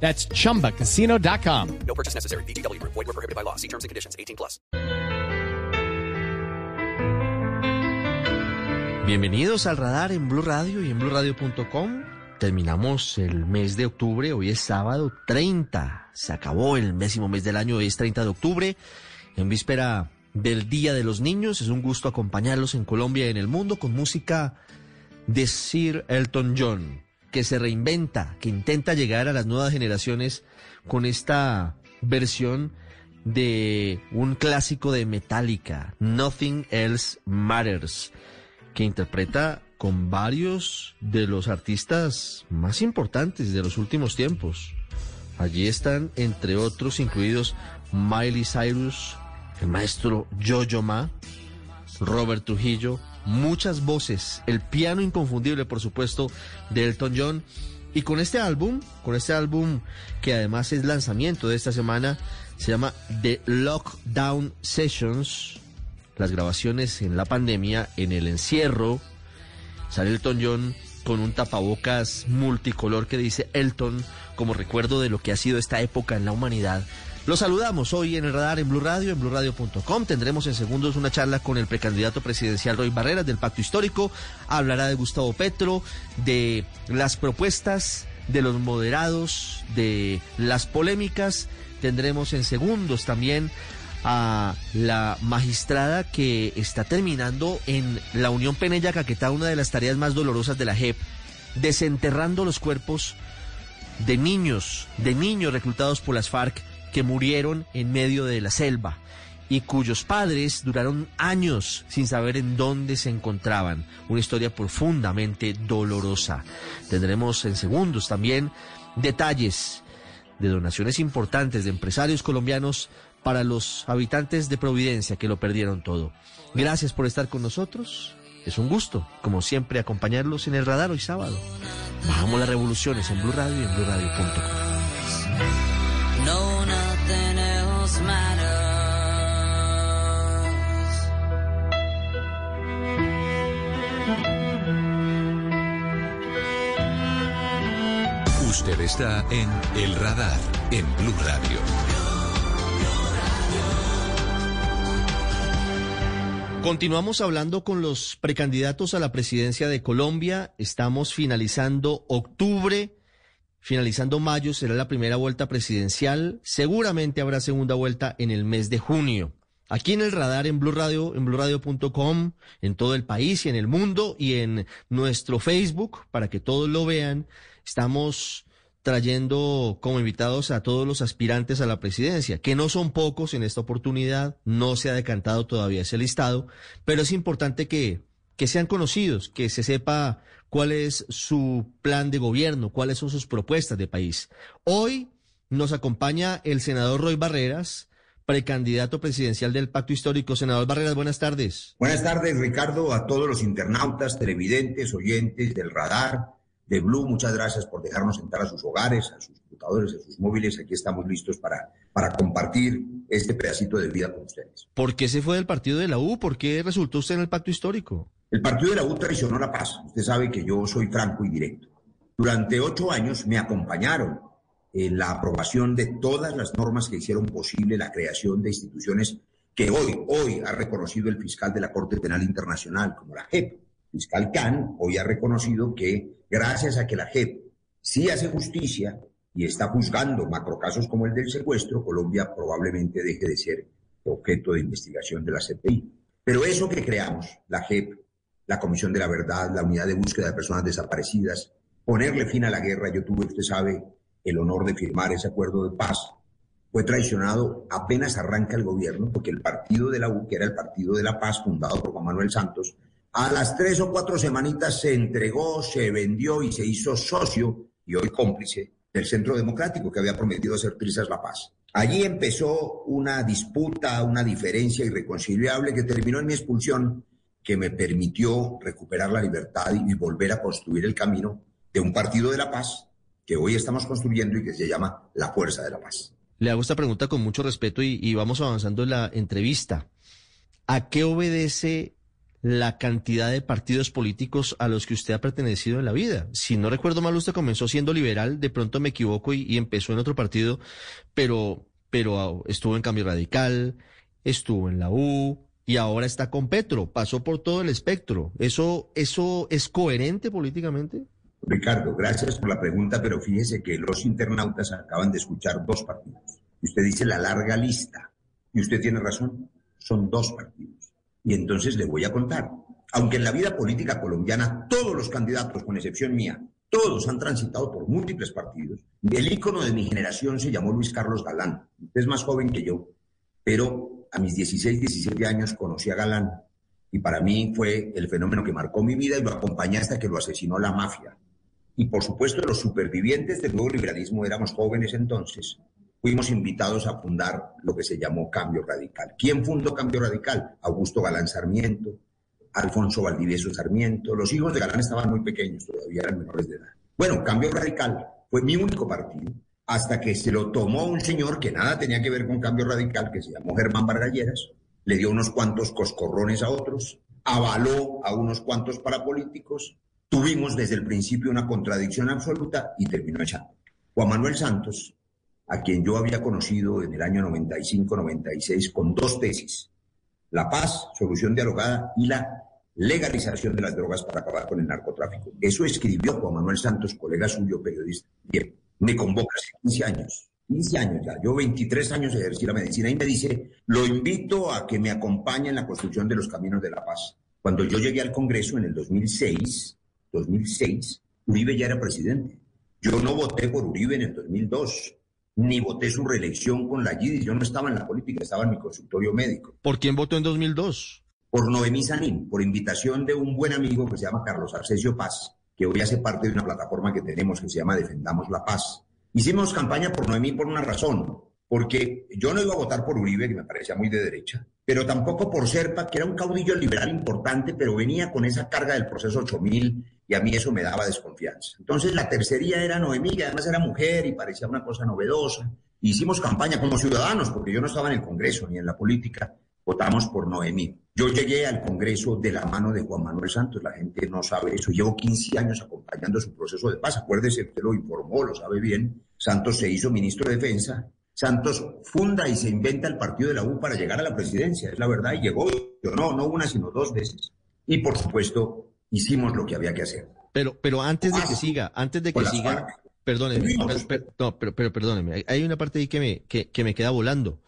That's chumbacasino.com. No purchase necessary. BGW. Void were prohibited by law. See terms and conditions. 18 plus. Bienvenidos al radar en Blue Radio y en BlueRadio.com. Terminamos el mes de octubre. Hoy es sábado 30. Se acabó el décimo mes del año. Hoy es 30 de octubre. En víspera del Día de los Niños. Es un gusto acompañarlos en Colombia y en el mundo con música de Sir Elton John que se reinventa, que intenta llegar a las nuevas generaciones con esta versión de un clásico de Metallica, Nothing Else Matters, que interpreta con varios de los artistas más importantes de los últimos tiempos. Allí están, entre otros, incluidos Miley Cyrus, el maestro Jojo Ma, Robert Trujillo, muchas voces, el piano inconfundible, por supuesto, de Elton John. Y con este álbum, con este álbum que además es lanzamiento de esta semana, se llama The Lockdown Sessions, las grabaciones en la pandemia, en el encierro. Sale Elton John con un tapabocas multicolor que dice Elton como recuerdo de lo que ha sido esta época en la humanidad. Los saludamos hoy en el radar en Blue Radio, en BlueRadio.com. Tendremos en segundos una charla con el precandidato presidencial Roy Barreras del Pacto Histórico. Hablará de Gustavo Petro, de las propuestas, de los moderados, de las polémicas. Tendremos en segundos también a la magistrada que está terminando en la Unión Penella Caquetá una de las tareas más dolorosas de la JEP, desenterrando los cuerpos de niños, de niños reclutados por las FARC que murieron en medio de la selva y cuyos padres duraron años sin saber en dónde se encontraban. Una historia profundamente dolorosa. Tendremos en segundos también detalles de donaciones importantes de empresarios colombianos para los habitantes de Providencia que lo perdieron todo. Gracias por estar con nosotros. Es un gusto, como siempre, acompañarlos en el radar hoy sábado. Bajamos las revoluciones en Blue Radio y en BlueRadio.com. No, nothing else matters. Usted está en El Radar, en Blue Radio. Continuamos hablando con los precandidatos a la presidencia de Colombia. Estamos finalizando octubre. Finalizando mayo será la primera vuelta presidencial. Seguramente habrá segunda vuelta en el mes de junio. Aquí en el radar, en Blue Radio, en BlueRadio.com, en todo el país y en el mundo y en nuestro Facebook para que todos lo vean, estamos trayendo como invitados a todos los aspirantes a la presidencia, que no son pocos en esta oportunidad, no se ha decantado todavía ese listado, pero es importante que, que sean conocidos, que se sepa cuál es su plan de gobierno, cuáles son sus propuestas de país. Hoy nos acompaña el senador Roy Barreras, precandidato presidencial del Pacto Histórico. Senador Barreras, buenas tardes. Buenas tardes, Ricardo, a todos los internautas, televidentes, oyentes del radar, de Blue. Muchas gracias por dejarnos entrar a sus hogares, a sus computadores, a sus móviles. Aquí estamos listos para, para compartir este pedacito de vida con ustedes. ¿Por qué se fue del partido de la U? ¿Por qué resultó usted en el Pacto Histórico? El partido de la U traicionó la paz. Usted sabe que yo soy franco y directo. Durante ocho años me acompañaron en la aprobación de todas las normas que hicieron posible la creación de instituciones que hoy, hoy ha reconocido el fiscal de la Corte Penal Internacional, como la JEP. Fiscal Khan hoy ha reconocido que gracias a que la JEP sí hace justicia y está juzgando macrocasos como el del secuestro, Colombia probablemente deje de ser objeto de investigación de la CPI. Pero eso que creamos, la JEP, la Comisión de la Verdad, la Unidad de Búsqueda de Personas Desaparecidas, ponerle fin a la guerra. Yo tuve, usted sabe, el honor de firmar ese acuerdo de paz. Fue traicionado apenas arranca el gobierno, porque el partido de la U, que era el Partido de la Paz, fundado por Juan Manuel Santos, a las tres o cuatro semanitas se entregó, se vendió y se hizo socio y hoy cómplice del Centro Democrático que había prometido hacer trizas la paz. Allí empezó una disputa, una diferencia irreconciliable que terminó en mi expulsión, que me permitió recuperar la libertad y volver a construir el camino de un partido de la paz que hoy estamos construyendo y que se llama la Fuerza de la Paz. Le hago esta pregunta con mucho respeto y, vamos avanzando en la entrevista. ¿A qué obedece la cantidad de partidos políticos a los que usted ha pertenecido en la vida. Si no recuerdo mal, usted comenzó siendo liberal, de pronto me equivoco y, y empezó en otro partido, pero, pero estuvo en Cambio Radical, estuvo en la U y ahora está con Petro, pasó por todo el espectro. ¿Eso, eso es coherente políticamente? Ricardo, gracias por la pregunta, pero fíjese que los internautas acaban de escuchar dos partidos. Usted dice la larga lista, y usted tiene razón, son dos partidos. Y entonces le voy a contar. Aunque en la vida política colombiana todos los candidatos, con excepción mía, todos han transitado por múltiples partidos. El ícono de mi generación se llamó Luis Carlos Galán. es más joven que yo, pero a mis 16, 17 años conocí a Galán y para mí fue el fenómeno que marcó mi vida y lo acompañé hasta que lo asesinó la mafia. Y por supuesto los supervivientes del nuevo liberalismo éramos jóvenes entonces fuimos invitados a fundar lo que se llamó Cambio Radical. ¿Quién fundó Cambio Radical? Augusto Galán Sarmiento, Alfonso Valdivieso Sarmiento. Los hijos de Galán estaban muy pequeños, todavía eran menores de edad. Bueno, Cambio Radical fue mi único partido hasta que se lo tomó un señor que nada tenía que ver con Cambio Radical, que se llamó Germán Vargalleras, le dio unos cuantos coscorrones a otros, avaló a unos cuantos parapolíticos, tuvimos desde el principio una contradicción absoluta y terminó echando. Juan Manuel Santos a quien yo había conocido en el año 95-96 con dos tesis, la paz, solución dialogada y la legalización de las drogas para acabar con el narcotráfico. Eso escribió Juan Manuel Santos, colega suyo, periodista. Bien, me convoca hace 15 años. 15 años ya, yo 23 años ejercí la medicina y me dice, lo invito a que me acompañe en la construcción de los caminos de la paz. Cuando yo llegué al Congreso en el 2006, 2006, Uribe ya era presidente. Yo no voté por Uribe en el 2002 ni voté su reelección con la GIDI. Yo no estaba en la política, estaba en mi consultorio médico. ¿Por quién votó en 2002? Por Noemí Sanín, por invitación de un buen amigo que se llama Carlos Arcesio Paz, que hoy hace parte de una plataforma que tenemos que se llama Defendamos la Paz. Hicimos campaña por Noemí por una razón, porque yo no iba a votar por Uribe, que me parecía muy de derecha, pero tampoco por Serpa, que era un caudillo liberal importante, pero venía con esa carga del proceso 8000 y a mí eso me daba desconfianza. Entonces la tercería era Noemí, que además era mujer y parecía una cosa novedosa. Hicimos campaña como ciudadanos, porque yo no estaba en el Congreso ni en la política, votamos por Noemí. Yo llegué al Congreso de la mano de Juan Manuel Santos, la gente no sabe eso. Llevo 15 años acompañando su proceso de paz. Acuérdese, usted lo informó, lo sabe bien. Santos se hizo ministro de Defensa. Santos funda y se inventa el partido de la U para llegar a la presidencia, es la verdad, y llegó, no, no una, sino dos veces. Y por supuesto, hicimos lo que había que hacer. Pero, pero antes de que siga, antes de que siga, perdóneme, no, pero, pero, perdóneme, hay una parte ahí que me, que, que me queda volando.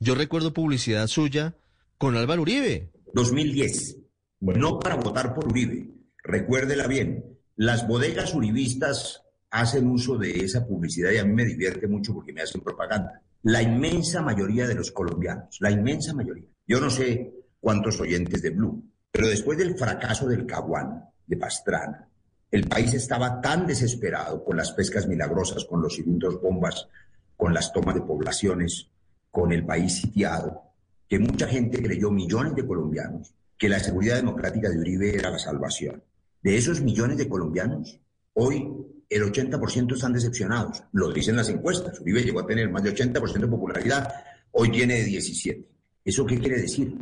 Yo recuerdo publicidad suya con Álvaro Uribe. 2010. No para votar por Uribe. Recuérdela bien. Las bodegas uribistas hacen uso de esa publicidad y a mí me divierte mucho porque me hacen propaganda. La inmensa mayoría de los colombianos, la inmensa mayoría. Yo no sé cuántos oyentes de Blue, pero después del fracaso del Caguán, de Pastrana, el país estaba tan desesperado con las pescas milagrosas, con los cilindros bombas, con las tomas de poblaciones, con el país sitiado, que mucha gente creyó, millones de colombianos, que la seguridad democrática de Uribe era la salvación. De esos millones de colombianos, hoy el 80% están decepcionados. Lo dicen las encuestas. Uribe llegó a tener más de 80% de popularidad, hoy tiene 17. ¿Eso qué quiere decir?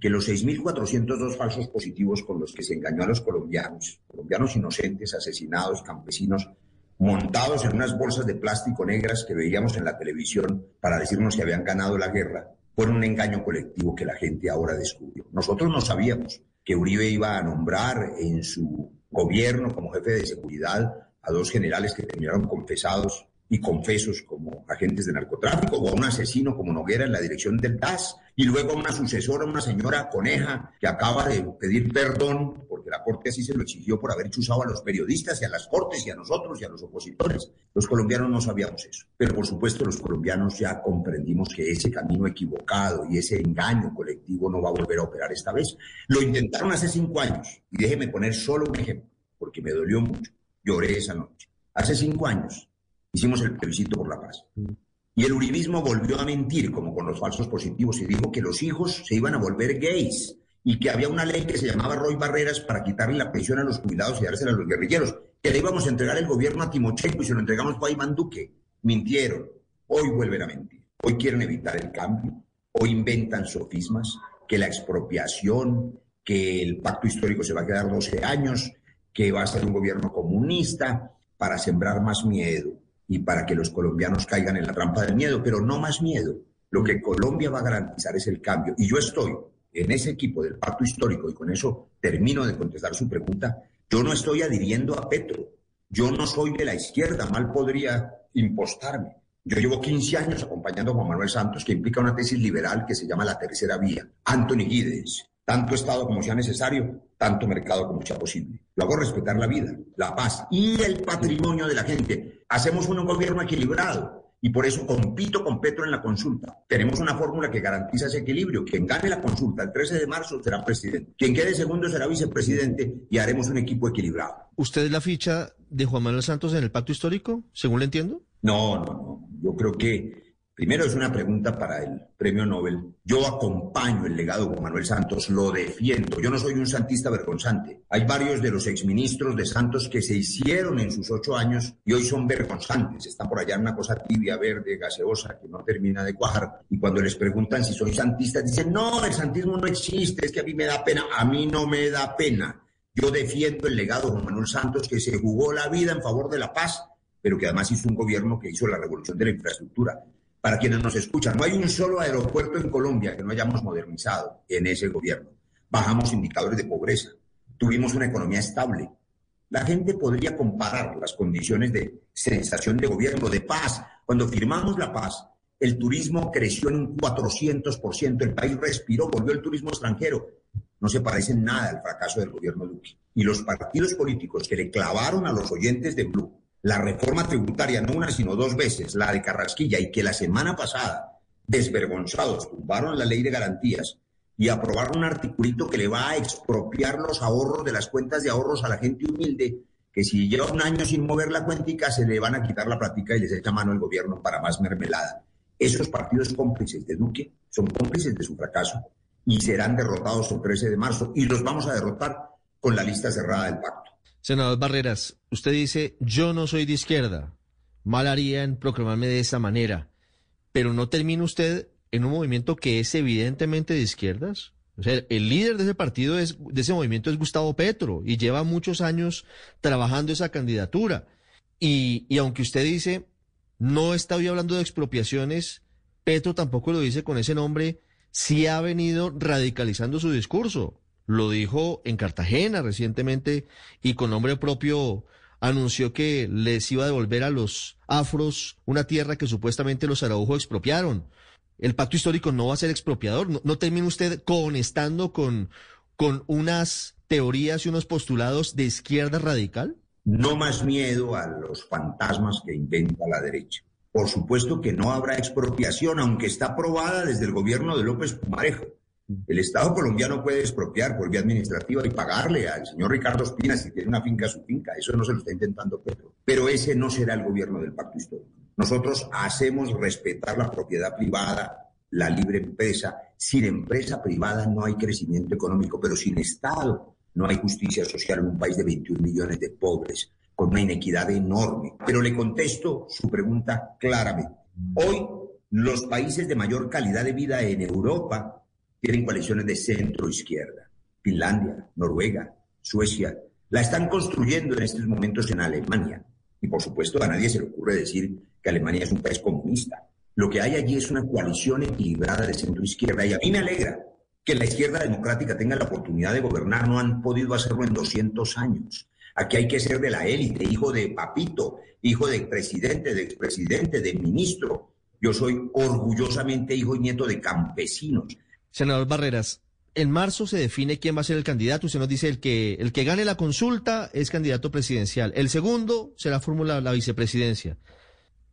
que los 6.402 falsos positivos con los que se engañó a los colombianos, colombianos inocentes, asesinados, campesinos, montados en unas bolsas de plástico negras que veíamos en la televisión para decirnos que habían ganado la guerra, fueron un engaño colectivo que la gente ahora descubrió. Nosotros no sabíamos que Uribe iba a nombrar en su gobierno como jefe de seguridad a dos generales que terminaron confesados y confesos como agentes de narcotráfico, o a un asesino como Noguera en la dirección del DAS, y luego a una sucesora, una señora Coneja, que acaba de pedir perdón, porque la Corte así se lo exigió por haber chuzado a los periodistas y a las Cortes y a nosotros y a los opositores. Los colombianos no sabíamos eso, pero por supuesto los colombianos ya comprendimos que ese camino equivocado y ese engaño colectivo no va a volver a operar esta vez. Lo intentaron hace cinco años, y déjeme poner solo un ejemplo, porque me dolió mucho. Lloré esa noche. Hace cinco años hicimos el plebiscito por la paz. Y el uribismo volvió a mentir, como con los falsos positivos, y dijo que los hijos se iban a volver gays y que había una ley que se llamaba Roy Barreras para quitarle la pensión a los jubilados y dársela a los guerrilleros, que le íbamos a entregar el gobierno a Timochenko y se lo entregamos a Iván Duque. Mintieron. Hoy vuelven a mentir. Hoy quieren evitar el cambio. Hoy inventan sofismas, que la expropiación, que el pacto histórico se va a quedar 12 años, que va a ser un gobierno comunista para sembrar más miedo y para que los colombianos caigan en la trampa del miedo, pero no más miedo. Lo que Colombia va a garantizar es el cambio. Y yo estoy en ese equipo del pacto histórico, y con eso termino de contestar su pregunta, yo no estoy adhiriendo a Petro. Yo no soy de la izquierda, mal podría impostarme. Yo llevo 15 años acompañando a Juan Manuel Santos, que implica una tesis liberal que se llama la tercera vía. Anthony Giddens, tanto Estado como sea necesario, tanto mercado como sea posible. Lo hago respetar la vida, la paz y el patrimonio de la gente. Hacemos un gobierno equilibrado y por eso compito con Petro en la consulta. Tenemos una fórmula que garantiza ese equilibrio. Quien gane la consulta el 13 de marzo será presidente. Quien quede segundo será vicepresidente y haremos un equipo equilibrado. ¿Usted es la ficha de Juan Manuel Santos en el pacto histórico, según le entiendo? No, no, no. Yo creo que Primero es una pregunta para el premio Nobel. Yo acompaño el legado de Juan Manuel Santos, lo defiendo. Yo no soy un santista vergonzante. Hay varios de los exministros de Santos que se hicieron en sus ocho años y hoy son vergonzantes. Está por allá una cosa tibia, verde, gaseosa, que no termina de cuajar. Y cuando les preguntan si soy santista, dicen, no, el santismo no existe, es que a mí me da pena. A mí no me da pena. Yo defiendo el legado de Juan Manuel Santos, que se jugó la vida en favor de la paz, pero que además hizo un gobierno que hizo la revolución de la infraestructura para quienes nos escuchan, no hay un solo aeropuerto en Colombia que no hayamos modernizado en ese gobierno. Bajamos indicadores de pobreza, tuvimos una economía estable. La gente podría comparar las condiciones de sensación de gobierno, de paz. Cuando firmamos la paz, el turismo creció en un 400%, el país respiró, volvió el turismo extranjero. No se parece nada al fracaso del gobierno Duque. Y los partidos políticos que le clavaron a los oyentes de Blue la reforma tributaria, no una sino dos veces, la de Carrasquilla, y que la semana pasada, desvergonzados, tumbaron la ley de garantías y aprobaron un articulito que le va a expropiar los ahorros de las cuentas de ahorros a la gente humilde, que si lleva un año sin mover la cuentica, se le van a quitar la práctica y les echa mano el gobierno para más mermelada. Esos partidos cómplices de Duque son cómplices de su fracaso y serán derrotados el 13 de marzo y los vamos a derrotar con la lista cerrada del pacto. Senador Barreras, usted dice, yo no soy de izquierda, mal haría en proclamarme de esa manera, pero ¿no termina usted en un movimiento que es evidentemente de izquierdas? O sea, el líder de ese partido, es, de ese movimiento es Gustavo Petro y lleva muchos años trabajando esa candidatura. Y, y aunque usted dice, no está hoy hablando de expropiaciones, Petro tampoco lo dice con ese nombre, sí ha venido radicalizando su discurso lo dijo en Cartagena recientemente y con nombre propio anunció que les iba a devolver a los afros una tierra que supuestamente los araujos expropiaron. El pacto histórico no va a ser expropiador. ¿No, termina usted conestando con, con unas teorías y unos postulados de izquierda radical? No más miedo a los fantasmas que inventa la derecha. Por supuesto que no habrá expropiación, aunque está aprobada desde el gobierno de López Pumarejo. El Estado colombiano puede expropiar por vía administrativa y pagarle al señor Ricardo Espina si tiene una finca a su finca. Eso no se lo está intentando Petro. Pero ese no será el gobierno del pacto histórico. Nosotros hacemos respetar la propiedad privada, la libre empresa. Sin empresa privada no hay crecimiento económico, pero sin Estado no hay justicia social en un país de 21 millones de pobres, con una inequidad enorme. Pero le contesto su pregunta claramente. Hoy los países de mayor calidad de vida en Europa tienen coaliciones de centro-izquierda. Finlandia, Noruega, Suecia, la están construyendo en estos momentos en Alemania. Y por supuesto a nadie se le ocurre decir que Alemania es un país comunista. Lo que hay allí es una coalición equilibrada de centro-izquierda y a mí me alegra que la izquierda democrática tenga la oportunidad de gobernar. No han podido hacerlo en 200 años. Aquí hay que ser de la élite, hijo de papito, hijo de presidente, de expresidente, de ministro. Yo soy orgullosamente hijo y nieto de campesinos Senador Barreras, en marzo se define quién va a ser el candidato. Usted nos dice el que el que gane la consulta es candidato presidencial. El segundo será fórmula la vicepresidencia.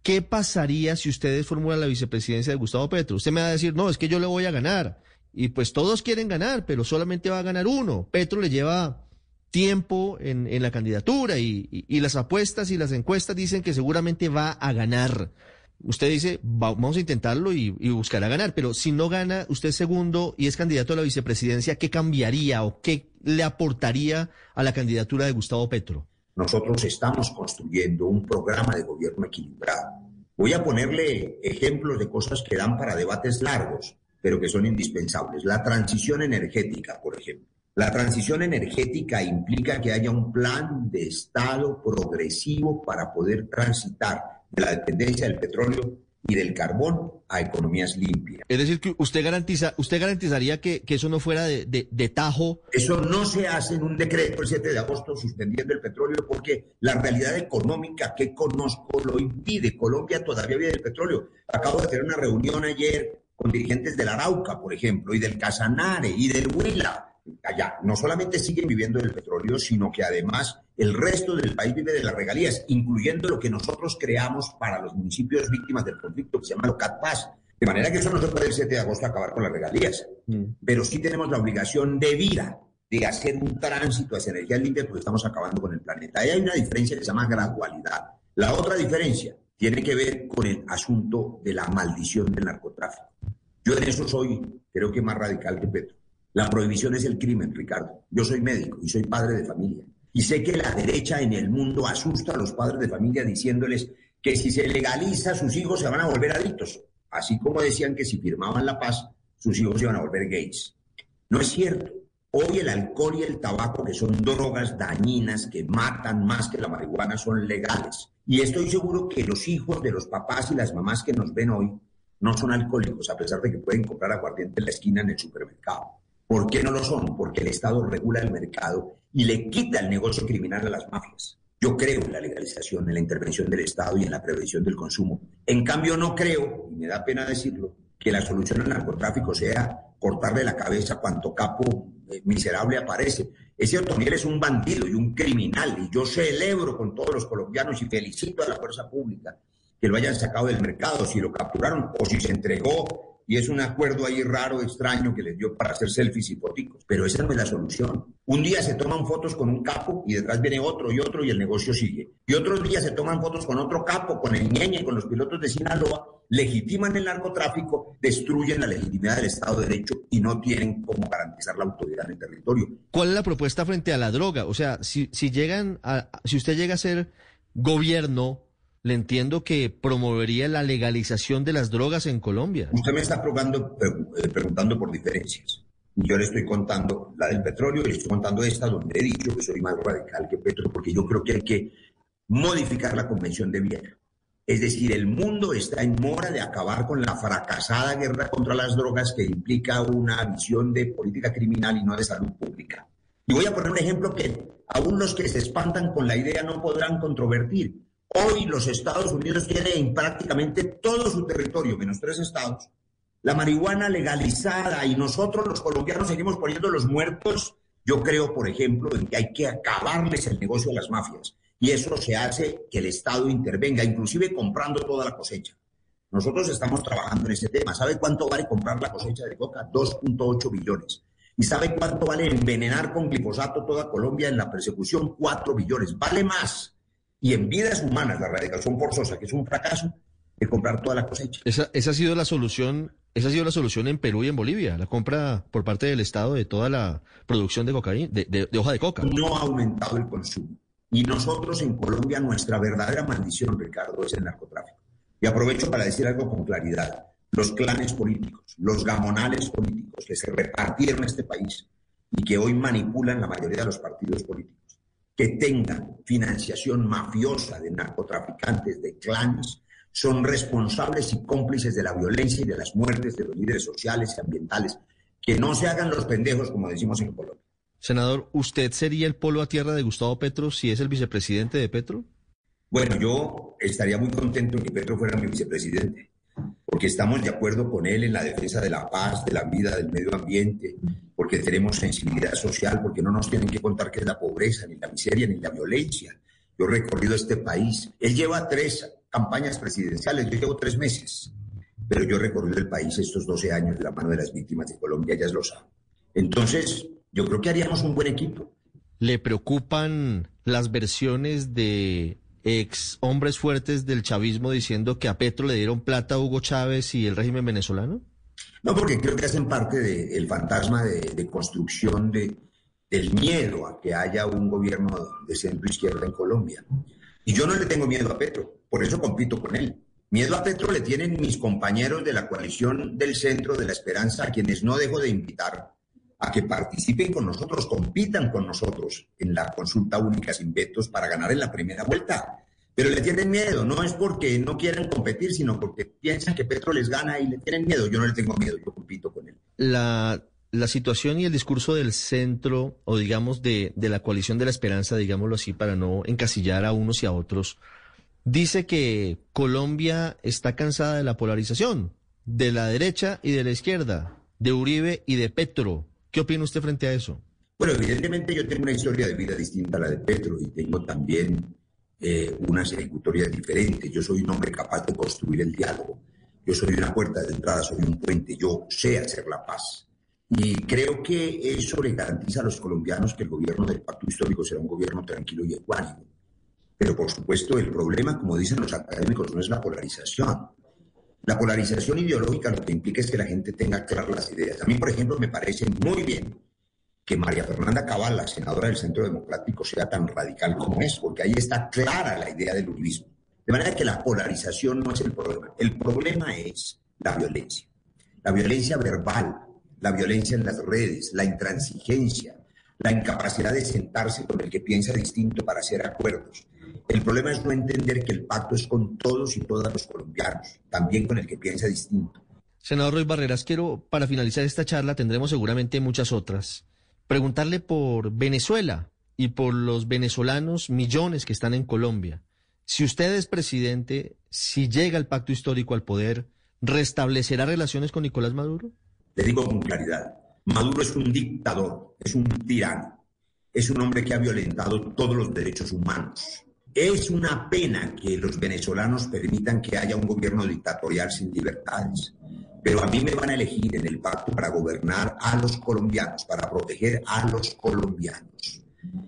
¿Qué pasaría si ustedes formulan la vicepresidencia de Gustavo Petro? Usted me va a decir, no, es que yo le voy a ganar. Y pues todos quieren ganar, pero solamente va a ganar uno. Petro le lleva tiempo en, en la candidatura y, y las apuestas y las encuestas dicen que seguramente va a ganar. Usted dice, "Va- vamos a intentarlo y, y buscará ganar, pero si no gana usted segundo y es candidato a la vicepresidencia, ¿qué cambiaría o qué le aportaría a la candidatura de Gustavo Petro? Nosotros estamos construyendo un programa de gobierno equilibrado. Voy a ponerle ejemplos de cosas que dan para debates largos, pero que son indispensables. La transición energética, por ejemplo. La transición energética implica que haya un plan de Estado progresivo para poder transitar de la dependencia del petróleo y del carbón a economías limpias. Es decir, que usted garantiza, usted garantizaría que, que eso no fuera de, de- de tajo. Eso no se hace en un decreto el 7 de agosto suspendiendo el petróleo porque la realidad económica que conozco lo impide. Colombia todavía vive del petróleo. Acabo de tener una reunión ayer con dirigentes del Arauca, por ejemplo, y del Casanare y del Huila. Allá no solamente siguen viviendo del petróleo, sino que además el resto del país vive de las regalías, incluyendo lo que nosotros creamos para los municipios víctimas del conflicto, que se llama Locat Paz. De manera que eso no se puede el 7 de agosto acabar con las regalías pero sí tenemos la obligación de vida de hacer un tránsito hacia energías limpias porque estamos acabando con el planeta. Ahí hay una diferencia que se llama gradualidad. La otra diferencia tiene que ver con el asunto de la maldición del narcotráfico. Yo en eso soy, creo que más radical que Petro. La prohibición es el crimen, Ricardo. Yo soy médico y soy padre de familia. Y sé que la derecha en el mundo asusta a los padres de familia diciéndoles que si se legaliza sus hijos se van a volver adictos. Así como decían que si firmaban la paz sus hijos se iban a volver gays. No es cierto. Hoy el alcohol y el tabaco, que son drogas dañinas que matan más que la marihuana, son legales. Y estoy seguro que los hijos de los papás y las mamás que nos ven hoy no son alcohólicos, a pesar de que pueden comprar aguardiente en la esquina en el supermercado. ¿Por qué no lo son? Porque el Estado regula el mercado y le quita el negocio criminal a las mafias. Yo creo en la legalización, en la intervención del Estado y en la prevención del consumo. En cambio, no creo, y me da pena decirlo, que la solución al narcotráfico sea cortarle la cabeza cuanto capo eh, miserable aparece. Ese Otoniel es un bandido y un criminal, y yo celebro con todos los colombianos y felicito a la fuerza pública que lo hayan sacado del mercado, si lo capturaron o si se entregó y es un acuerdo ahí raro, extraño que les dio para hacer selfies y foticos. Pero esa no es la solución. Un día se toman fotos con un capo y detrás viene otro y otro y el negocio sigue. Y otros días se toman fotos con otro capo, con el ñeñe, con los pilotos de Sinaloa, legitiman el narcotráfico, destruyen la legitimidad del Estado de Derecho y no tienen cómo garantizar la autoridad en el territorio. ¿Cuál es la propuesta frente a la droga? O sea, si, si llegan a, si usted llega a ser gobierno, le entiendo que promovería la legalización de las drogas en Colombia. Usted me está pregu- eh, preguntando por diferencias. Yo le estoy contando la del petróleo y le estoy contando esta donde he dicho que soy más radical que Petro porque yo creo que hay que modificar la Convención de Viena. Es decir, el mundo está en mora de acabar con la fracasada guerra contra las drogas que implica una visión de política criminal y no de salud pública. Y voy a poner un ejemplo que aún los que se espantan con la idea no podrán controvertir. Hoy los Estados Unidos tienen prácticamente todo su territorio, menos tres estados, la marihuana legalizada y nosotros los colombianos seguimos poniendo los muertos. Yo creo, por ejemplo, en que hay que acabarles el negocio a las mafias y eso se hace que el Estado intervenga, inclusive comprando toda la cosecha. Nosotros estamos trabajando en ese tema. ¿Sabe cuánto vale comprar la cosecha de coca? 2.8 billones. ¿Y sabe cuánto vale envenenar con glifosato toda Colombia en la persecución? 4 billones. Vale más. Y en vidas humanas, la erradicación forzosa, que es un fracaso, de comprar toda la cosecha. Esa, esa ha sido la solución, esa ha sido la solución en Perú y en Bolivia, la compra por parte del Estado de toda la producción de cocaína, de, de- de hoja de coca. No ha aumentado el consumo. Y nosotros en Colombia, nuestra verdadera maldición, Ricardo, es el narcotráfico. Y aprovecho para decir algo con claridad. Los clanes políticos, los gamonales políticos que se repartieron este país y que hoy manipulan la mayoría de los partidos políticos, que tengan financiación mafiosa de narcotraficantes, de clanes, son responsables y cómplices de la violencia y de las muertes de los líderes sociales y ambientales. Que no se hagan los pendejos, como decimos en Colombia. Senador, ¿usted sería el polo a tierra de Gustavo Petro si es el vicepresidente de Petro? Bueno, yo estaría muy contento en que Petro fuera mi vicepresidente, porque estamos de acuerdo con él en la defensa de la paz, de la vida, del medio ambiente, porque tenemos sensibilidad social, porque no nos tienen que contar qué es la pobreza, ni la miseria, ni la violencia. Yo he recorrido este país. Él lleva tres campañas presidenciales, yo llevo tres meses, pero yo he recorrido el país estos 12 años de la mano de las víctimas de Colombia, ellas lo saben. Entonces, yo creo que haríamos un buen equipo. ¿Le preocupan las versiones de ex hombres fuertes del chavismo diciendo que a Petro le dieron plata a Hugo Chávez y el régimen venezolano? No, porque creo que hacen parte del fantasma de, construcción de, del miedo a que haya un gobierno de centro izquierda en Colombia. Y yo no le tengo miedo a Petro, por eso compito con él. Miedo a Petro le tienen mis compañeros de la coalición del Centro de la Esperanza, a quienes no dejo de invitar a que participen con nosotros, compitan con nosotros en la consulta única sin vetos para ganar en la primera vuelta. Pero le tienen miedo, no es porque no quieran competir, sino porque piensan que Petro les gana y le tienen miedo. Yo no le tengo miedo, yo compito con él. La, la situación y el discurso del centro, o digamos de, de la coalición de la esperanza, digámoslo así, para no encasillar a unos y a otros, dice que Colombia está cansada de la polarización, de la derecha y de la izquierda, de Uribe y de Petro. ¿Qué opina usted frente a eso? Bueno, evidentemente yo tengo una historia de vida distinta a la de Petro y tengo también eh, unas ejecutorias diferentes. Yo soy un hombre capaz de construir el diálogo. Yo soy una puerta de entrada, soy un puente. Yo sé hacer la paz. Y creo que eso le garantiza a los colombianos que el gobierno del pacto histórico será un gobierno tranquilo y ecuánime. Pero por supuesto el problema, como dicen los académicos, no es la polarización. La polarización ideológica lo que implica es que la gente tenga claras las ideas. A mí, por ejemplo, me parece muy bien que María Fernanda Cabal, la senadora del Centro Democrático, sea tan radical como es, porque ahí está clara la idea del uribismo. De manera que la polarización no es el problema. El problema es la violencia. La violencia verbal, la violencia en las redes, la intransigencia, la incapacidad de sentarse con el que piensa distinto para hacer acuerdos, el problema es no entender que el pacto es con todos y todas los colombianos, también con el que piensa distinto. Senador Roy Barreras, quiero, para finalizar esta charla, tendremos seguramente muchas otras, preguntarle por Venezuela y por los venezolanos, millones que están en Colombia. Si usted es presidente, si llega el pacto histórico al poder, ¿restablecerá relaciones con Nicolás Maduro? Le digo con claridad, Maduro es un dictador, es un tirano, es un hombre que ha violentado todos los derechos humanos es una pena que los venezolanos permitan que haya un gobierno dictatorial sin libertades, pero a mí me van a elegir en el pacto para gobernar a los colombianos, para proteger a los colombianos.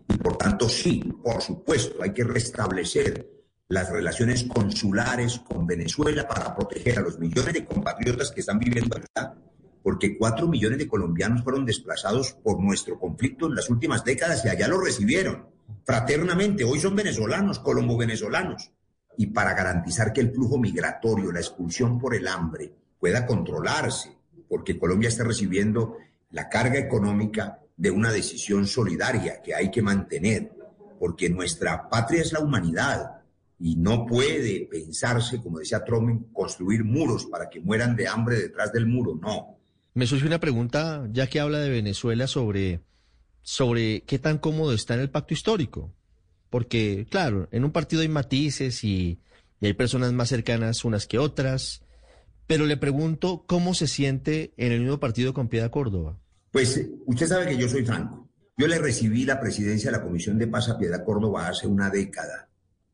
Y por tanto, sí, por supuesto, hay que restablecer las relaciones consulares con Venezuela para proteger a los millones de compatriotas que están viviendo allá, porque cuatro millones de colombianos fueron desplazados por nuestro conflicto en las últimas décadas y allá lo recibieron fraternamente. Hoy son venezolanos, colombo-venezolanos. Y para garantizar que el flujo migratorio, la expulsión por el hambre, pueda controlarse, porque Colombia está recibiendo la carga económica de una decisión solidaria que hay que mantener, porque nuestra patria es la humanidad y no puede pensarse, como decía Trump, construir muros para que mueran de hambre detrás del muro, no. Me surge una pregunta, ya que habla de Venezuela, sobre sobre qué tan cómodo está en el pacto histórico. Porque, claro, en un partido hay matices y, hay personas más cercanas unas que otras, pero le pregunto cómo se siente en el mismo partido con Piedad Córdoba. Pues usted sabe que yo soy franco. Yo le recibí la presidencia de la Comisión de Paz a Piedad Córdoba hace una década.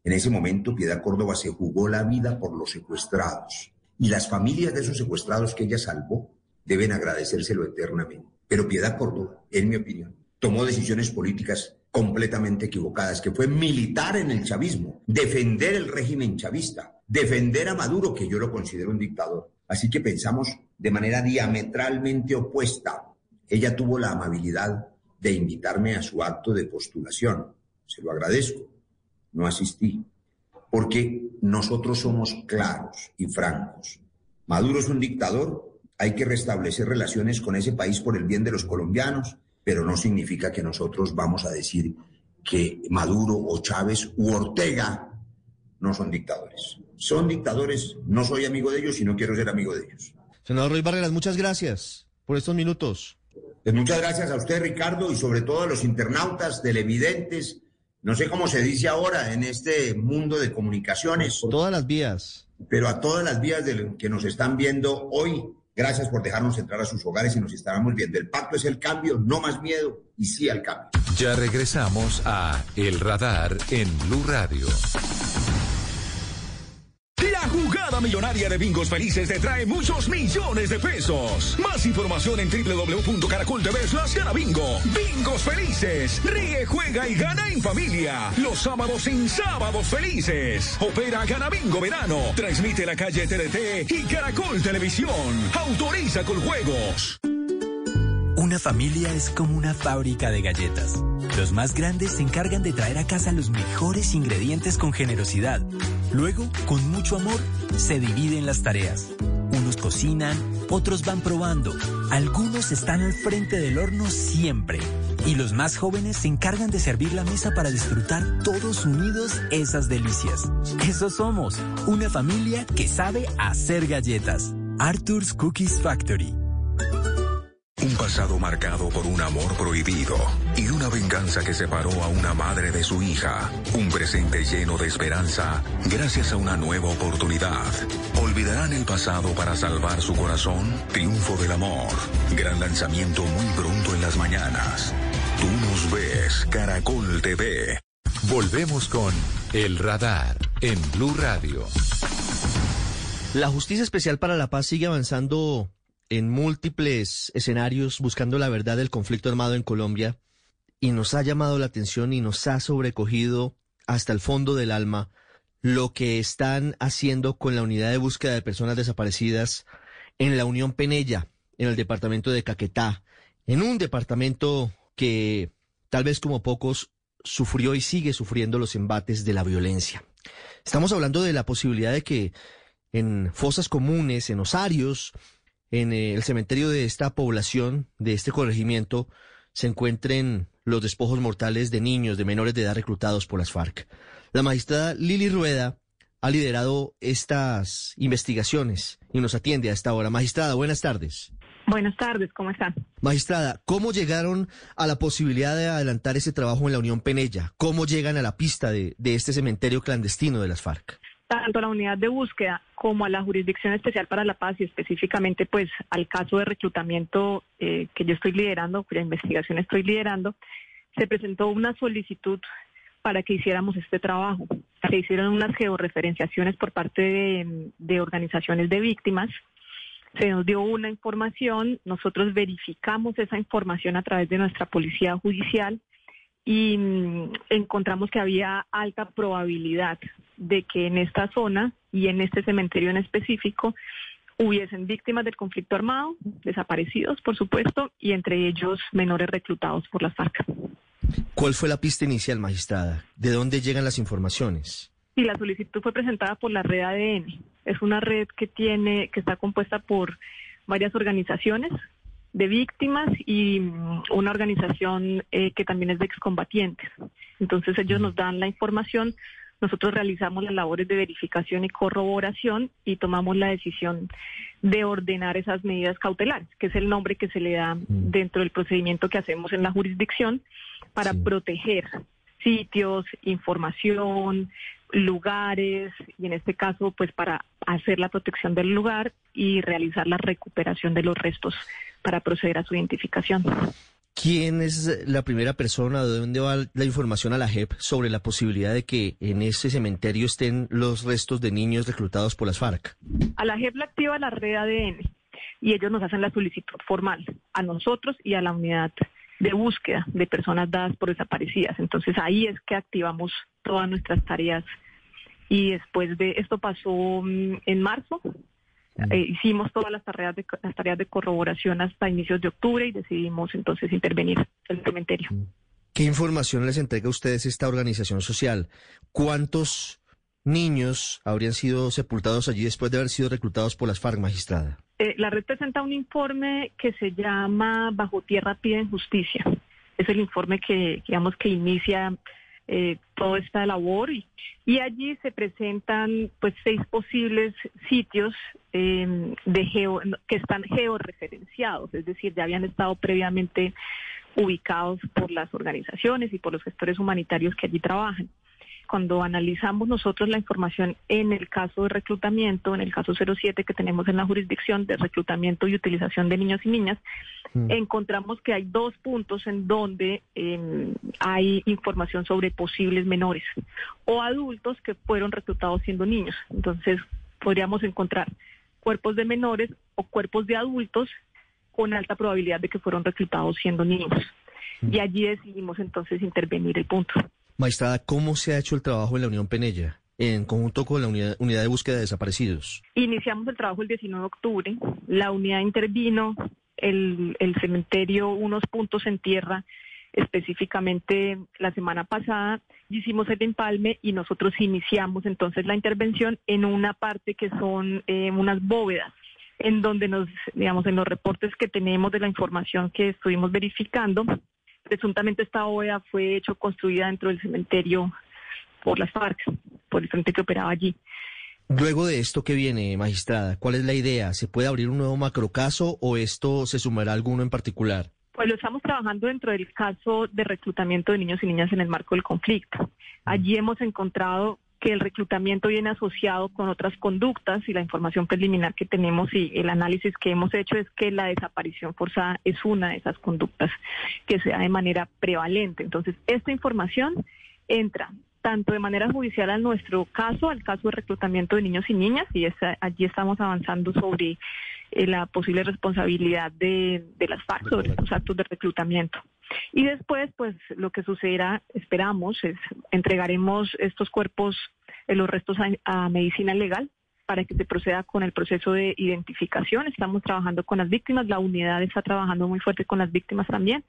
En ese momento, Piedad Córdoba se jugó la vida por los secuestrados. Y las familias de esos secuestrados que ella salvó deben agradecérselo eternamente. Pero Piedad Córdoba, en mi opinión, tomó decisiones políticas completamente equivocadas, que fue militar en el chavismo, defender el régimen chavista, defender a Maduro, que yo lo considero un dictador. Así que pensamos de manera diametralmente opuesta. Ella tuvo la amabilidad de invitarme a su acto de postulación. Se lo agradezco. No asistí. Porque nosotros somos claros y francos. Maduro es un dictador. Hay que restablecer relaciones con ese país por el bien de los colombianos pero no significa que nosotros vamos a decir que Maduro o Chávez u Ortega no son dictadores. Son dictadores, no soy amigo de ellos y no quiero ser amigo de ellos. Senador Ruiz Barreras, muchas gracias por estos minutos. Pues muchas gracias a usted, Ricardo, y sobre todo a los internautas, televidentes, no sé cómo se dice ahora en este mundo de comunicaciones. Todas las vías. Pero a todas las vías de que nos están viendo hoy Gracias por dejarnos entrar a sus hogares y nos estaremos viendo. El pacto es el cambio, no más miedo y sí al cambio. Ya regresamos a El Radar en Blue Radio. Jugada millonaria de Bingos Felices te trae muchos millones de pesos. Más información en www.caracol.tv slash bingo. Bingos Felices. Ríe, juega y gana en familia. Los sábados en Sábados Felices. Opera Gana Bingo Verano. Transmite la calle TDT y Caracol Televisión. Autoriza con juegos. Una familia es como una fábrica de galletas. Los más grandes se encargan de traer a casa los mejores ingredientes con generosidad. Luego, con mucho amor, se dividen las tareas. Unos cocinan, otros van probando. Algunos están al frente del horno siempre. Y los más jóvenes se encargan de servir la mesa para disfrutar todos unidos esas delicias. Eso somos, una familia que sabe hacer galletas. Arthur's Cookies Factory. Un pasado marcado por un amor prohibido y una venganza que separó a una madre de su hija. Un presente lleno de esperanza gracias a una nueva oportunidad. ¿Olvidarán el pasado para salvar su corazón? Triunfo del amor. Gran lanzamiento muy pronto en las mañanas. Tú nos ves, Caracol TV. Volvemos con El Radar en Blue Radio. La Justicia Especial para la Paz sigue avanzando en múltiples escenarios buscando la verdad del conflicto armado en Colombia y nos ha llamado la atención y nos ha sobrecogido hasta el fondo del alma lo que están haciendo con la unidad de búsqueda de personas desaparecidas en la Unión Penella, en el departamento de Caquetá, en un departamento que tal vez como pocos sufrió y sigue sufriendo los embates de la violencia. Estamos hablando de la posibilidad de que en fosas comunes, en osarios, en el cementerio de esta población, de este corregimiento, se encuentren los despojos mortales de niños, de menores de edad reclutados por las FARC. La magistrada Lili Rueda ha liderado estas investigaciones y nos atiende a esta hora. Magistrada, buenas tardes. Buenas tardes, ¿cómo están? Magistrada, ¿cómo llegaron a la posibilidad de adelantar ese trabajo en la Unión Penella? ¿Cómo llegan a la pista de, de este cementerio clandestino de las FARC? Tanto a la unidad de búsqueda como a la Jurisdicción Especial para la Paz y específicamente pues al caso de reclutamiento eh, que yo estoy liderando, cuya investigación estoy liderando, se presentó una solicitud para que hiciéramos este trabajo. Se hicieron unas georreferenciaciones por parte de, organizaciones de víctimas. Se nos dio una información, nosotros verificamos esa información a través de nuestra policía judicial y mm, encontramos que había alta probabilidad de que en esta zona y en este cementerio en específico hubiesen víctimas del conflicto armado, desaparecidos, por supuesto, y entre ellos menores reclutados por las FARC. ¿Cuál fue la pista inicial, magistrada? ¿De dónde llegan las informaciones? Y la solicitud fue presentada por la red ADN. Es una red que tiene, que está compuesta por varias organizaciones de víctimas y mm, una organización eh, que también es de excombatientes. Entonces ellos nos dan la información, nosotros realizamos las labores de verificación y corroboración y tomamos la decisión de ordenar esas medidas cautelares, que es el nombre que se le da dentro del procedimiento que hacemos en la jurisdicción para proteger sitios, información, lugares y en este caso pues para hacer la protección del lugar y realizar la recuperación de los restos para proceder a su identificación. ¿Quién es la primera persona, de dónde va la información a la JEP sobre la posibilidad de que en ese cementerio estén los restos de niños reclutados por las FARC? A la JEP la activa la red ADN y ellos nos hacen la solicitud formal a nosotros y a la unidad de búsqueda de personas dadas por desaparecidas. Entonces ahí es que activamos todas nuestras tareas y después de esto pasó mm, en marzo, eh, hicimos todas las tareas, de, las tareas de corroboración hasta inicios de octubre y decidimos entonces intervenir en el cementerio. ¿Qué información les entrega a ustedes esta organización social? ¿Cuántos niños habrían sido sepultados allí después de haber sido reclutados por las FARC, magistrada? Eh, la red presenta un informe que se llama Bajo Tierra Piden Justicia. Es el informe que, digamos, que inicia eh, toda esta labor y, allí se presentan pues seis posibles sitios eh, de geo, que están georreferenciados, es decir, ya habían estado previamente ubicados por las organizaciones y por los gestores humanitarios que allí trabajan cuando analizamos nosotros la información en el caso de reclutamiento, en el caso 07 que tenemos en la jurisdicción de reclutamiento y utilización de niños y niñas, mm. encontramos que hay dos puntos en donde em, hay información sobre posibles menores o adultos que fueron reclutados siendo niños. Entonces, podríamos encontrar cuerpos de menores o cuerpos de adultos con alta probabilidad de que fueron reclutados siendo niños. Y allí decidimos entonces intervenir el punto. Maestrada, ¿cómo se ha hecho el trabajo en la Unión Penella? en conjunto con la unidad, de búsqueda de desaparecidos? Iniciamos el trabajo el 19 de octubre. La unidad intervino, el, el cementerio, unos puntos en tierra, específicamente la semana pasada hicimos el empalme y nosotros iniciamos entonces la intervención en una parte que son eh, unas bóvedas en donde nos, digamos, en los reportes que tenemos de la información que estuvimos verificando, presuntamente esta bóveda fue hecho construida dentro del cementerio por las FARC, por el frente que operaba allí. Luego de esto que viene, magistrada, ¿cuál es la idea? ¿Se puede abrir un nuevo macrocaso o esto se sumará a alguno en particular? Pues lo estamos trabajando dentro del caso de reclutamiento de niños y niñas en el marco del conflicto. Allí hemos encontrado que el reclutamiento viene asociado con otras conductas y la información preliminar que tenemos y el análisis que hemos hecho es que la desaparición forzada es una de esas conductas que se da de manera prevalente. Entonces, esta información entra tanto de manera judicial a nuestro caso, al caso de reclutamiento de niños y niñas, y allí estamos avanzando sobre eh, la posible responsabilidad de, las FARC sobre estos actos de reclutamiento. Y después, pues lo que sucederá, esperamos, es entregaremos estos cuerpos, eh, los restos a medicina legal para que se proceda con el proceso de identificación. Estamos trabajando con las víctimas, la unidad está trabajando muy fuerte con las víctimas también,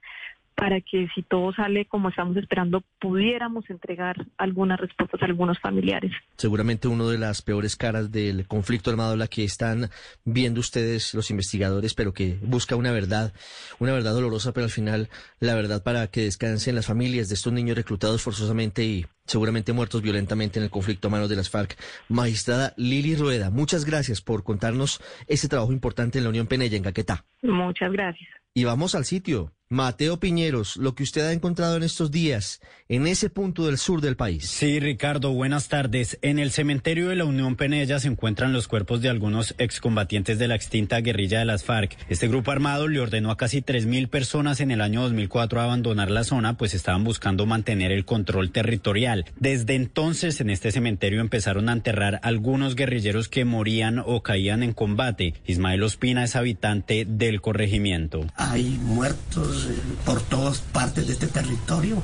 para que si todo sale como estamos esperando, pudiéramos entregar algunas respuestas a algunos familiares. Seguramente una de las peores caras del conflicto armado, la que están viendo ustedes los investigadores, pero que busca una verdad, una verdad dolorosa, pero al final la verdad para que descansen las familias de estos niños reclutados forzosamente y seguramente muertos violentamente en el conflicto a manos de las FARC. Magistrada Lili Rueda, muchas gracias por contarnos ese trabajo importante en la Unión Penella, en Caquetá. Muchas gracias. Y vamos al sitio. Mateo Piñeros, lo que usted ha encontrado en estos días, en ese punto del sur del país. Sí, Ricardo, buenas tardes. En el cementerio de la Unión Penella se encuentran los cuerpos de algunos excombatientes de la extinta guerrilla de las FARC. Este grupo armado le ordenó a casi 3.000 personas en el año 2004 a abandonar la zona, pues estaban buscando mantener el control territorial. Desde entonces, en este cementerio empezaron a enterrar algunos guerrilleros que morían o caían en combate. Ismael Ospina es habitante del corregimiento. Hay muertos por todas partes de este territorio,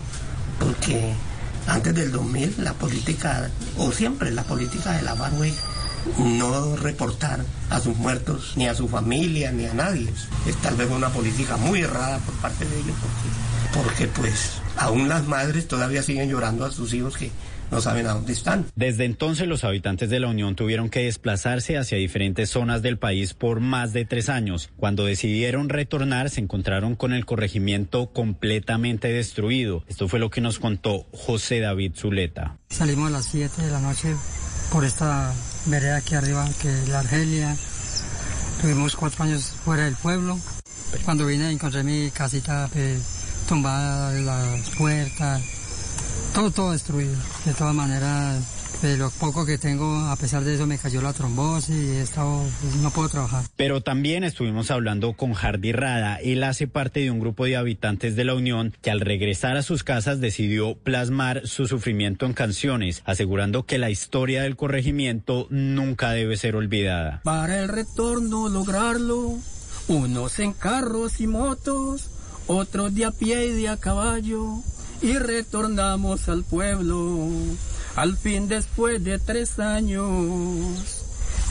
porque antes del 2000 la política, o siempre la política de la Barway, no reportar a sus muertos, ni a su familia, ni a nadie. Es tal vez una política muy errada por parte de ellos, porque, porque pues aún las madres todavía siguen llorando a sus hijos que no saben a dónde están. Desde entonces los habitantes de la Unión tuvieron que desplazarse hacia diferentes zonas del país por más de tres años. Cuando decidieron retornar se encontraron con el corregimiento completamente destruido. Esto fue lo que nos contó José David Zuleta. Salimos a las 7 de la noche por esta vereda aquí arriba, que la Argelia. Tuvimos cuatro años fuera del pueblo. Cuando vine encontré mi casita pues, tumbada, las puertas, todo, todo destruido. De todas maneras, de lo poco que tengo, a pesar de eso me cayó la trombosis y he estado, pues, no puedo trabajar. Pero también estuvimos hablando con Hardy Rada. Él hace parte de un grupo de habitantes de la Unión que al regresar a sus casas decidió plasmar su sufrimiento en canciones, asegurando que la historia del corregimiento nunca debe ser olvidada. Para el retorno lograrlo, unos en carros y motos, otros de a pie y de a caballo y retornamos al pueblo. Al fin después de tres años,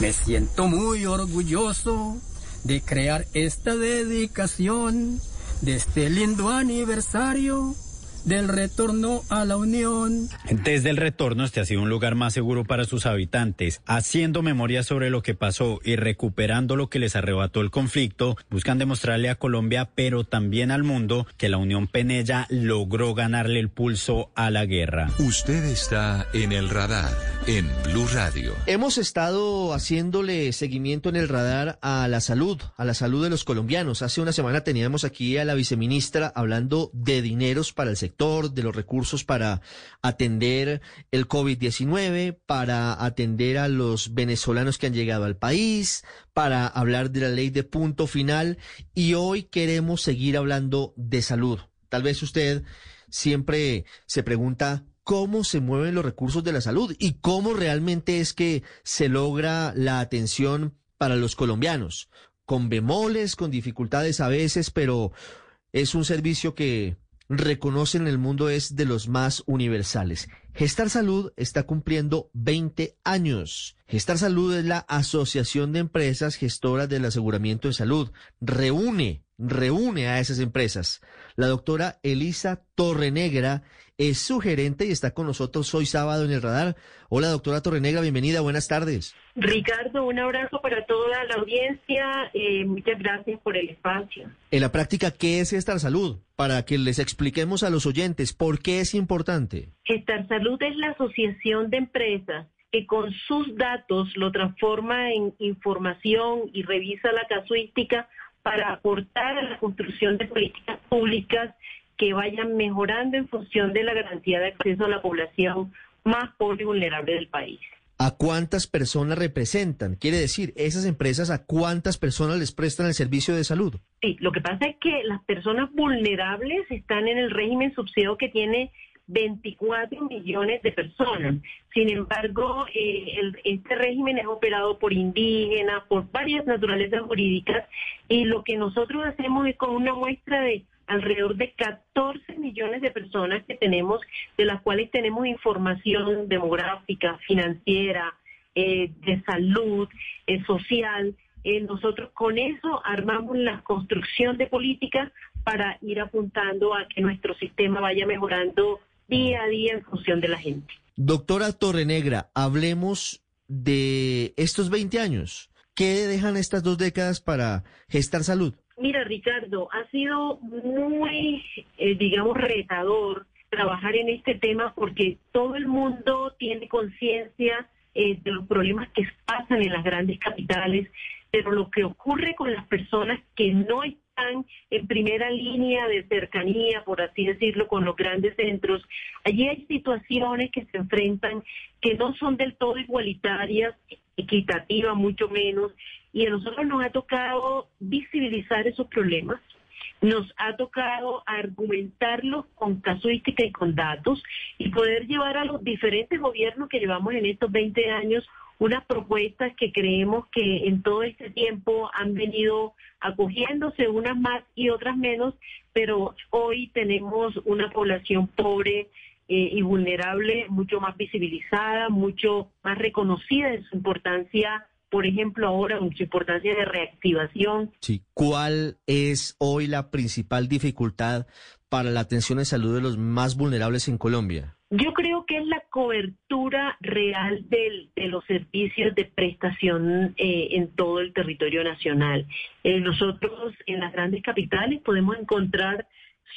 me siento muy orgulloso de crear esta dedicación de este lindo aniversario del retorno a la Unión. Desde el retorno, este ha sido un lugar más seguro para sus habitantes. Haciendo memoria sobre lo que pasó y recuperando lo que les arrebató el conflicto, buscan demostrarle a Colombia, pero también al mundo, que la Unión Penella logró ganarle el pulso a la guerra. Usted está en el radar, en Blue Radio. Hemos estado haciéndole seguimiento en el radar a la salud, a la salud de los colombianos. Hace una semana teníamos aquí a la viceministra hablando de dineros para el sector de los recursos para atender el COVID-19, para atender a los venezolanos que han llegado al país, para hablar de la ley de punto final y hoy queremos seguir hablando de salud. Tal vez usted siempre se pregunta cómo se mueven los recursos de la salud y cómo realmente es que se logra la atención para los colombianos, con bemoles, con dificultades a veces, pero es un servicio que reconocen en el mundo es de los más universales. Gestar Salud está cumpliendo 20 años. Gestar Salud es la Asociación de Empresas Gestoras del Aseguramiento de Salud. Reúne, reúne a esas empresas. La doctora Elisa Torrenegra es su gerente y está con nosotros hoy sábado en el radar. Hola doctora Torrenegra, bienvenida, buenas tardes. Ricardo, un abrazo para toda la audiencia. Eh, muchas gracias por el espacio. En la práctica, ¿qué es Gestar Salud? Para que les expliquemos a los oyentes por qué es importante. Gestar Salud es la asociación de empresas que con sus datos lo transforma en información y revisa la casuística para aportar a la construcción de políticas públicas que vayan mejorando en función de la garantía de acceso a la población más pobre y vulnerable del país. ¿A cuántas personas representan? Quiere decir, esas empresas, ¿a cuántas personas les prestan el servicio de salud? Sí, lo que pasa es que las personas vulnerables están en el régimen subsidiado que tiene 24 millones de personas. Sin embargo, eh, este régimen es operado por indígenas, por varias naturalezas jurídicas, y lo que nosotros hacemos es con una muestra de alrededor de 14 millones de personas que tenemos, de las cuales tenemos información demográfica, financiera, eh, de salud, eh, social. Nosotros con eso armamos la construcción de políticas para ir apuntando a que nuestro sistema vaya mejorando día a día en función de la gente. Doctora Torrenegra, hablemos de estos 20 años. ¿Qué dejan estas dos décadas para gestar salud? Mira, Ricardo, ha sido muy, eh, digamos, retador trabajar en este tema porque todo el mundo tiene conciencia eh, de los problemas que pasan en las grandes capitales, pero lo que ocurre con las personas que no están en primera línea de cercanía, por así decirlo, con los grandes centros, allí hay situaciones que se enfrentan que no son del todo igualitarias, equitativas, mucho menos, y a nosotros nos ha tocado visibilizar esos problemas, nos ha tocado argumentarlos con casuística y con datos y poder llevar a los diferentes gobiernos que llevamos en estos 20 años unas propuestas que creemos que en todo este tiempo han venido acogiéndose unas más y otras menos, pero hoy tenemos una población pobre eh, y vulnerable mucho más visibilizada, mucho más reconocida en su importancia por ejemplo, ahora su importancia de reactivación. Sí, ¿cuál es hoy la principal dificultad para la atención de salud de los más vulnerables en Colombia? Yo creo que es la cobertura real de los servicios de prestación eh, en todo el territorio nacional. Eh, nosotros en las grandes capitales podemos encontrar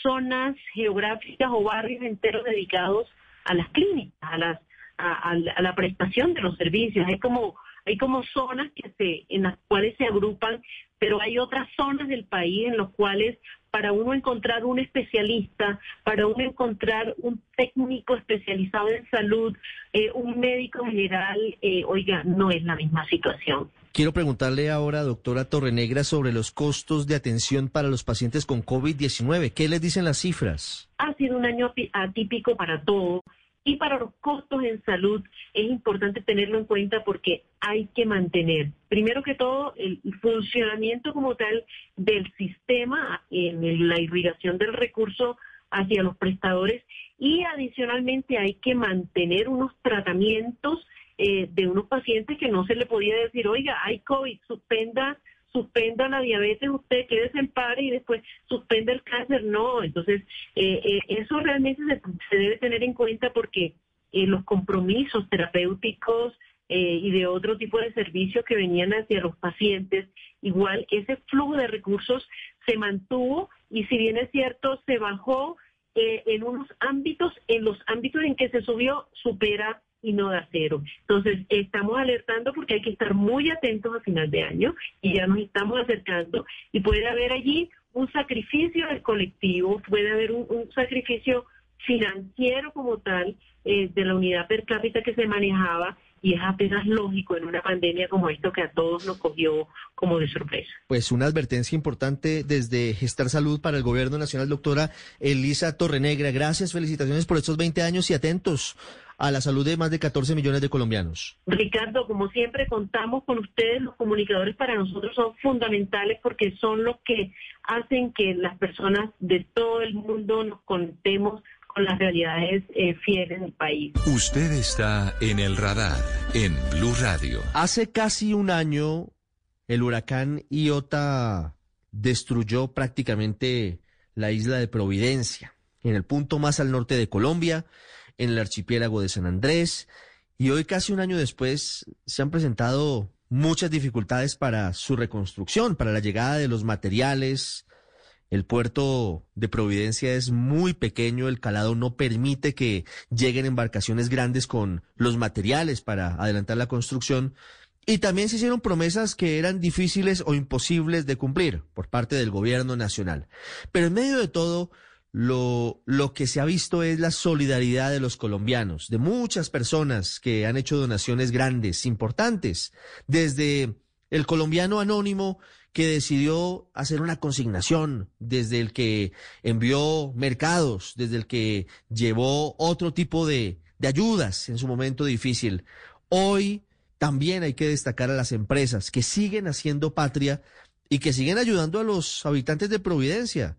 zonas geográficas o barrios enteros dedicados a las clínicas, a, las, a, la prestación de los servicios. Es como hay como zonas que se, en las cuales se agrupan, pero hay otras zonas del país en las cuales para uno encontrar un especialista, para uno encontrar un técnico especializado en salud, eh, un médico general, eh, oiga, no es la misma situación. Quiero preguntarle ahora, doctora Torrenegra, sobre los costos de atención para los pacientes con COVID-19. ¿Qué les dicen las cifras? Ha sido un año atípico para todos. Y para los costos en salud es importante tenerlo en cuenta porque hay que mantener, primero que todo, el funcionamiento como tal del sistema en la irrigación del recurso hacia los prestadores y adicionalmente hay que mantener unos tratamientos eh, de unos pacientes que no se le podía decir, oiga, hay COVID, suspenda suspenda la diabetes, usted quédese en par y después suspenda el cáncer. No, entonces eh, eh, eso realmente se, debe tener en cuenta porque eh, los compromisos terapéuticos y de otro tipo de servicios que venían hacia los pacientes, igual ese flujo de recursos se mantuvo y si bien es cierto, se bajó en unos ámbitos, en los ámbitos en que se subió, supera y no da cero. Entonces, estamos alertando porque hay que estar muy atentos a final de año y ya nos estamos acercando y puede haber allí un sacrificio del colectivo, puede haber un, sacrificio financiero como tal eh, de la unidad per cápita que se manejaba y es apenas lógico en una pandemia como esto que a todos nos cogió como de sorpresa. Pues una advertencia importante desde Gestar Salud para el Gobierno Nacional, doctora Elisa Torrenegra. Gracias, felicitaciones por estos 20 años y atentos a la salud de más de 14 millones de colombianos. Ricardo, como siempre, contamos con ustedes. Los comunicadores para nosotros son fundamentales porque son los que hacen que las personas de todo el mundo nos contemos con las realidades eh, fieles del país. Usted está en el radar en Blue Radio. Hace casi un año, el huracán Iota destruyó prácticamente la isla de Providencia, en el punto más al norte de Colombia en el archipiélago de San Andrés y hoy casi un año después se han presentado muchas dificultades para su reconstrucción, para la llegada de los materiales. El puerto de Providencia es muy pequeño, el calado no permite que lleguen embarcaciones grandes con los materiales para adelantar la construcción. Y también se hicieron promesas que eran difíciles o imposibles de cumplir por parte del gobierno nacional. Pero en medio de todo, lo, que se ha visto es la solidaridad de los colombianos, de muchas personas que han hecho donaciones grandes, importantes, desde el colombiano anónimo que decidió hacer una consignación, desde el que envió mercados, desde el que llevó otro tipo de, de ayudas en su momento difícil. Hoy también hay que destacar a las empresas que siguen haciendo patria y que siguen ayudando a los habitantes de Providencia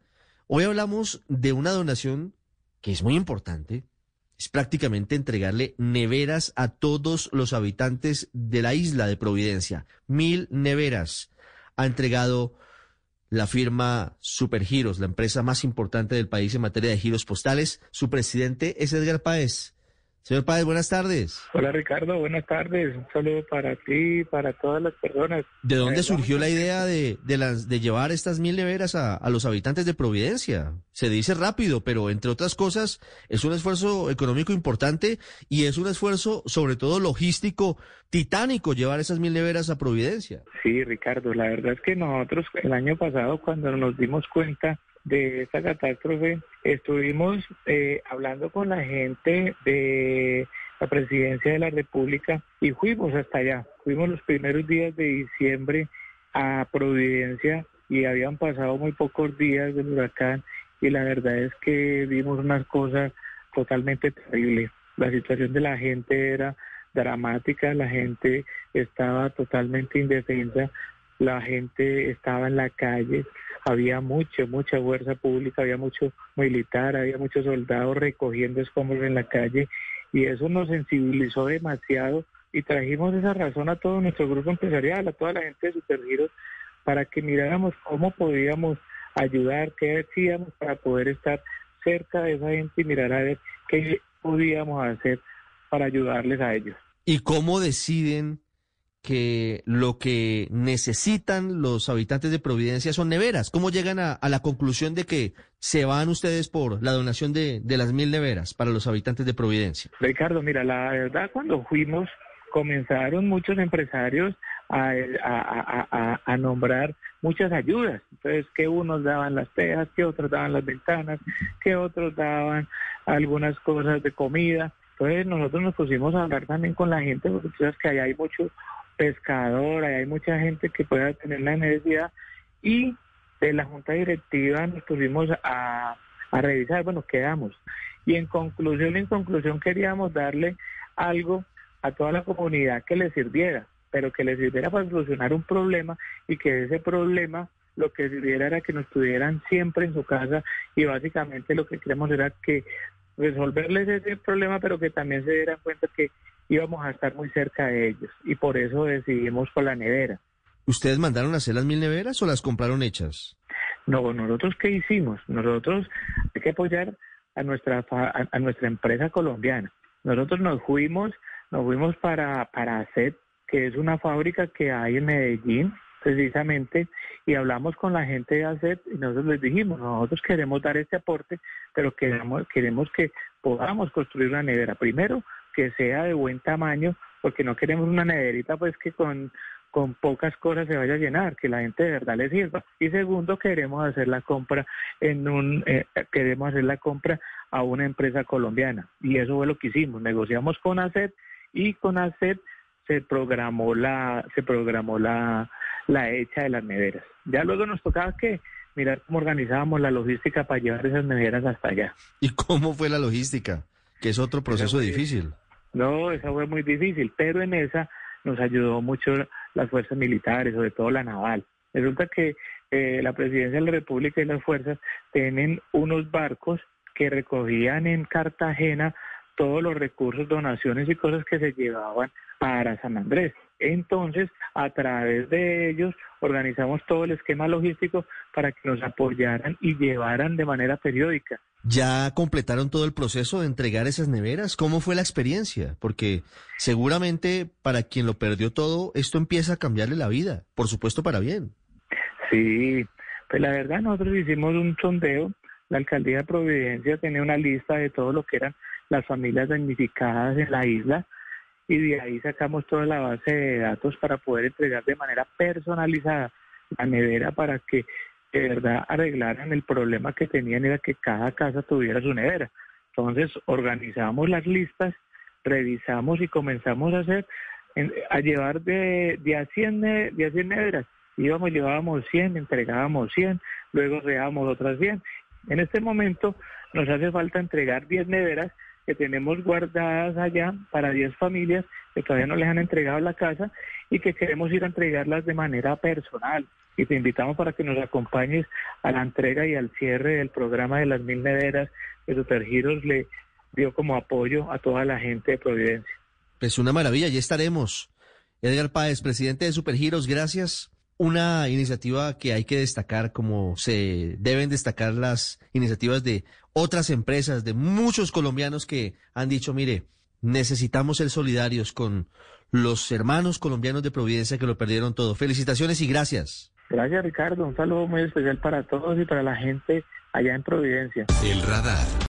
Hoy hablamos de una donación que es muy importante. Es prácticamente entregarle neveras a todos los habitantes de la isla de Providencia. Mil neveras ha entregado la firma Supergiros, la empresa más importante del país en materia de giros postales. Su presidente es Edgar Páez. Señor Páez, buenas tardes. Hola Ricardo, buenas tardes. Un saludo para ti y para todas las personas. ¿De dónde surgió la idea de, de, las, de llevar estas mil neveras a, a, los habitantes de Providencia? Se dice rápido, pero entre otras cosas es un esfuerzo económico importante y es un esfuerzo sobre todo logístico titánico llevar esas mil neveras a Providencia. Sí, Ricardo, la verdad es que nosotros el año pasado cuando nos dimos cuenta de esta catástrofe, estuvimos eh, hablando con la gente de la presidencia de la República y fuimos hasta allá. Fuimos los primeros días de diciembre a Providencia y habían pasado muy pocos días del huracán y la verdad es que vimos unas cosas totalmente terribles. La situación de la gente era dramática, la gente estaba totalmente indefensa, la gente estaba en la calle, había mucha, mucha fuerza pública, había mucho militar, había muchos soldados recogiendo escombros en la calle y eso nos sensibilizó demasiado y trajimos esa razón a todo nuestro grupo empresarial, a toda la gente de Supergiros, para que miráramos cómo podíamos ayudar, qué hacíamos para poder estar cerca de esa gente y mirar a ver qué podíamos hacer para ayudarles a ellos. ¿Y cómo deciden que lo que necesitan los habitantes de Providencia son neveras. ¿Cómo llegan a, a la conclusión de que se van ustedes por la donación de, de, las mil neveras para los habitantes de Providencia? Ricardo, mira, la verdad cuando fuimos comenzaron muchos empresarios a, a, a, nombrar muchas ayudas. Entonces, que unos daban las tejas, que otros daban las ventanas, que otros daban algunas cosas de comida. Entonces, nosotros nos pusimos a hablar también con la gente, porque tú sabes que allá hay mucho pescador, hay mucha gente que pueda tener la necesidad y de la junta directiva nos pusimos a, a revisar, bueno, quedamos. Y en conclusión, en conclusión queríamos darle algo a toda la comunidad que le sirviera, pero que le sirviera para solucionar un problema y que ese problema lo que sirviera era que nos tuvieran siempre en su casa y básicamente lo que queremos era que resolverles ese problema, pero que también se dieran cuenta que íbamos a estar muy cerca de ellos y por eso decidimos por la nevera. ¿Ustedes mandaron a hacer las mil neveras o las compraron hechas? No, nosotros qué hicimos? Nosotros hay que apoyar a nuestra a, nuestra empresa colombiana. Nosotros nos fuimos, nos fuimos para para ACET, que es una fábrica que hay en Medellín, precisamente, y hablamos con la gente de ACET y nosotros les dijimos, nosotros queremos dar este aporte, pero queremos, queremos que podamos construir una nevera. Primero, que sea de buen tamaño, porque no queremos una nederita pues que con, con pocas cosas se vaya a llenar, que la gente de verdad le sirva. Y segundo, queremos hacer la compra en un, eh, queremos hacer la compra a una empresa colombiana. Y eso fue lo que hicimos. Negociamos con ACET y con ACET se programó la, se programó la, la hecha de las neveras. Ya luego nos tocaba que mirar cómo organizábamos la logística para llevar esas neveras hasta allá. ¿Y cómo fue la logística? Que es otro proceso difícil. No, esa fue muy difícil, pero en esa nos ayudó mucho las fuerzas militares, sobre todo la naval. Resulta que eh, la presidencia de la República y las fuerzas tienen unos barcos que recogían en Cartagena todos los recursos, donaciones y cosas que se llevaban para San Andrés. Entonces, a través de ellos organizamos todo el esquema logístico para que nos apoyaran y llevaran de manera periódica. ¿Ya completaron todo el proceso de entregar esas neveras? ¿Cómo fue la experiencia? Porque seguramente para quien lo perdió todo, esto empieza a cambiarle la vida, por supuesto para bien. Sí, pues la verdad nosotros hicimos un sondeo, la alcaldía de Providencia tenía una lista de todo lo que eran las familias damnificadas en la isla y de ahí sacamos toda la base de datos para poder entregar de manera personalizada la nevera para que de verdad arreglaran el problema que tenían era que cada casa tuviera su nevera. Entonces organizamos las listas, revisamos y comenzamos a hacer, a llevar de, de, a 100, de a 100 neveras. Íbamos, llevábamos 100, entregábamos 100, luego regábamos otras 100. En este momento nos hace falta entregar 10 neveras que tenemos guardadas allá para 10 familias que todavía no les han entregado la casa y que queremos ir a entregarlas de manera personal. Y te invitamos para que nos acompañes a la entrega y al cierre del programa de las mil neveras que Supergiros le dio como apoyo a toda la gente de Providencia. Pues una maravilla, ya estaremos. Edgar Páez, presidente de Supergiros, gracias una iniciativa que hay que destacar como se deben destacar las iniciativas de otras empresas, de muchos colombianos que han dicho, mire, necesitamos ser solidarios con los hermanos colombianos de Providencia que lo perdieron todo. Felicitaciones y gracias. Gracias Ricardo, un saludo muy especial para todos y para la gente allá en Providencia. El radar.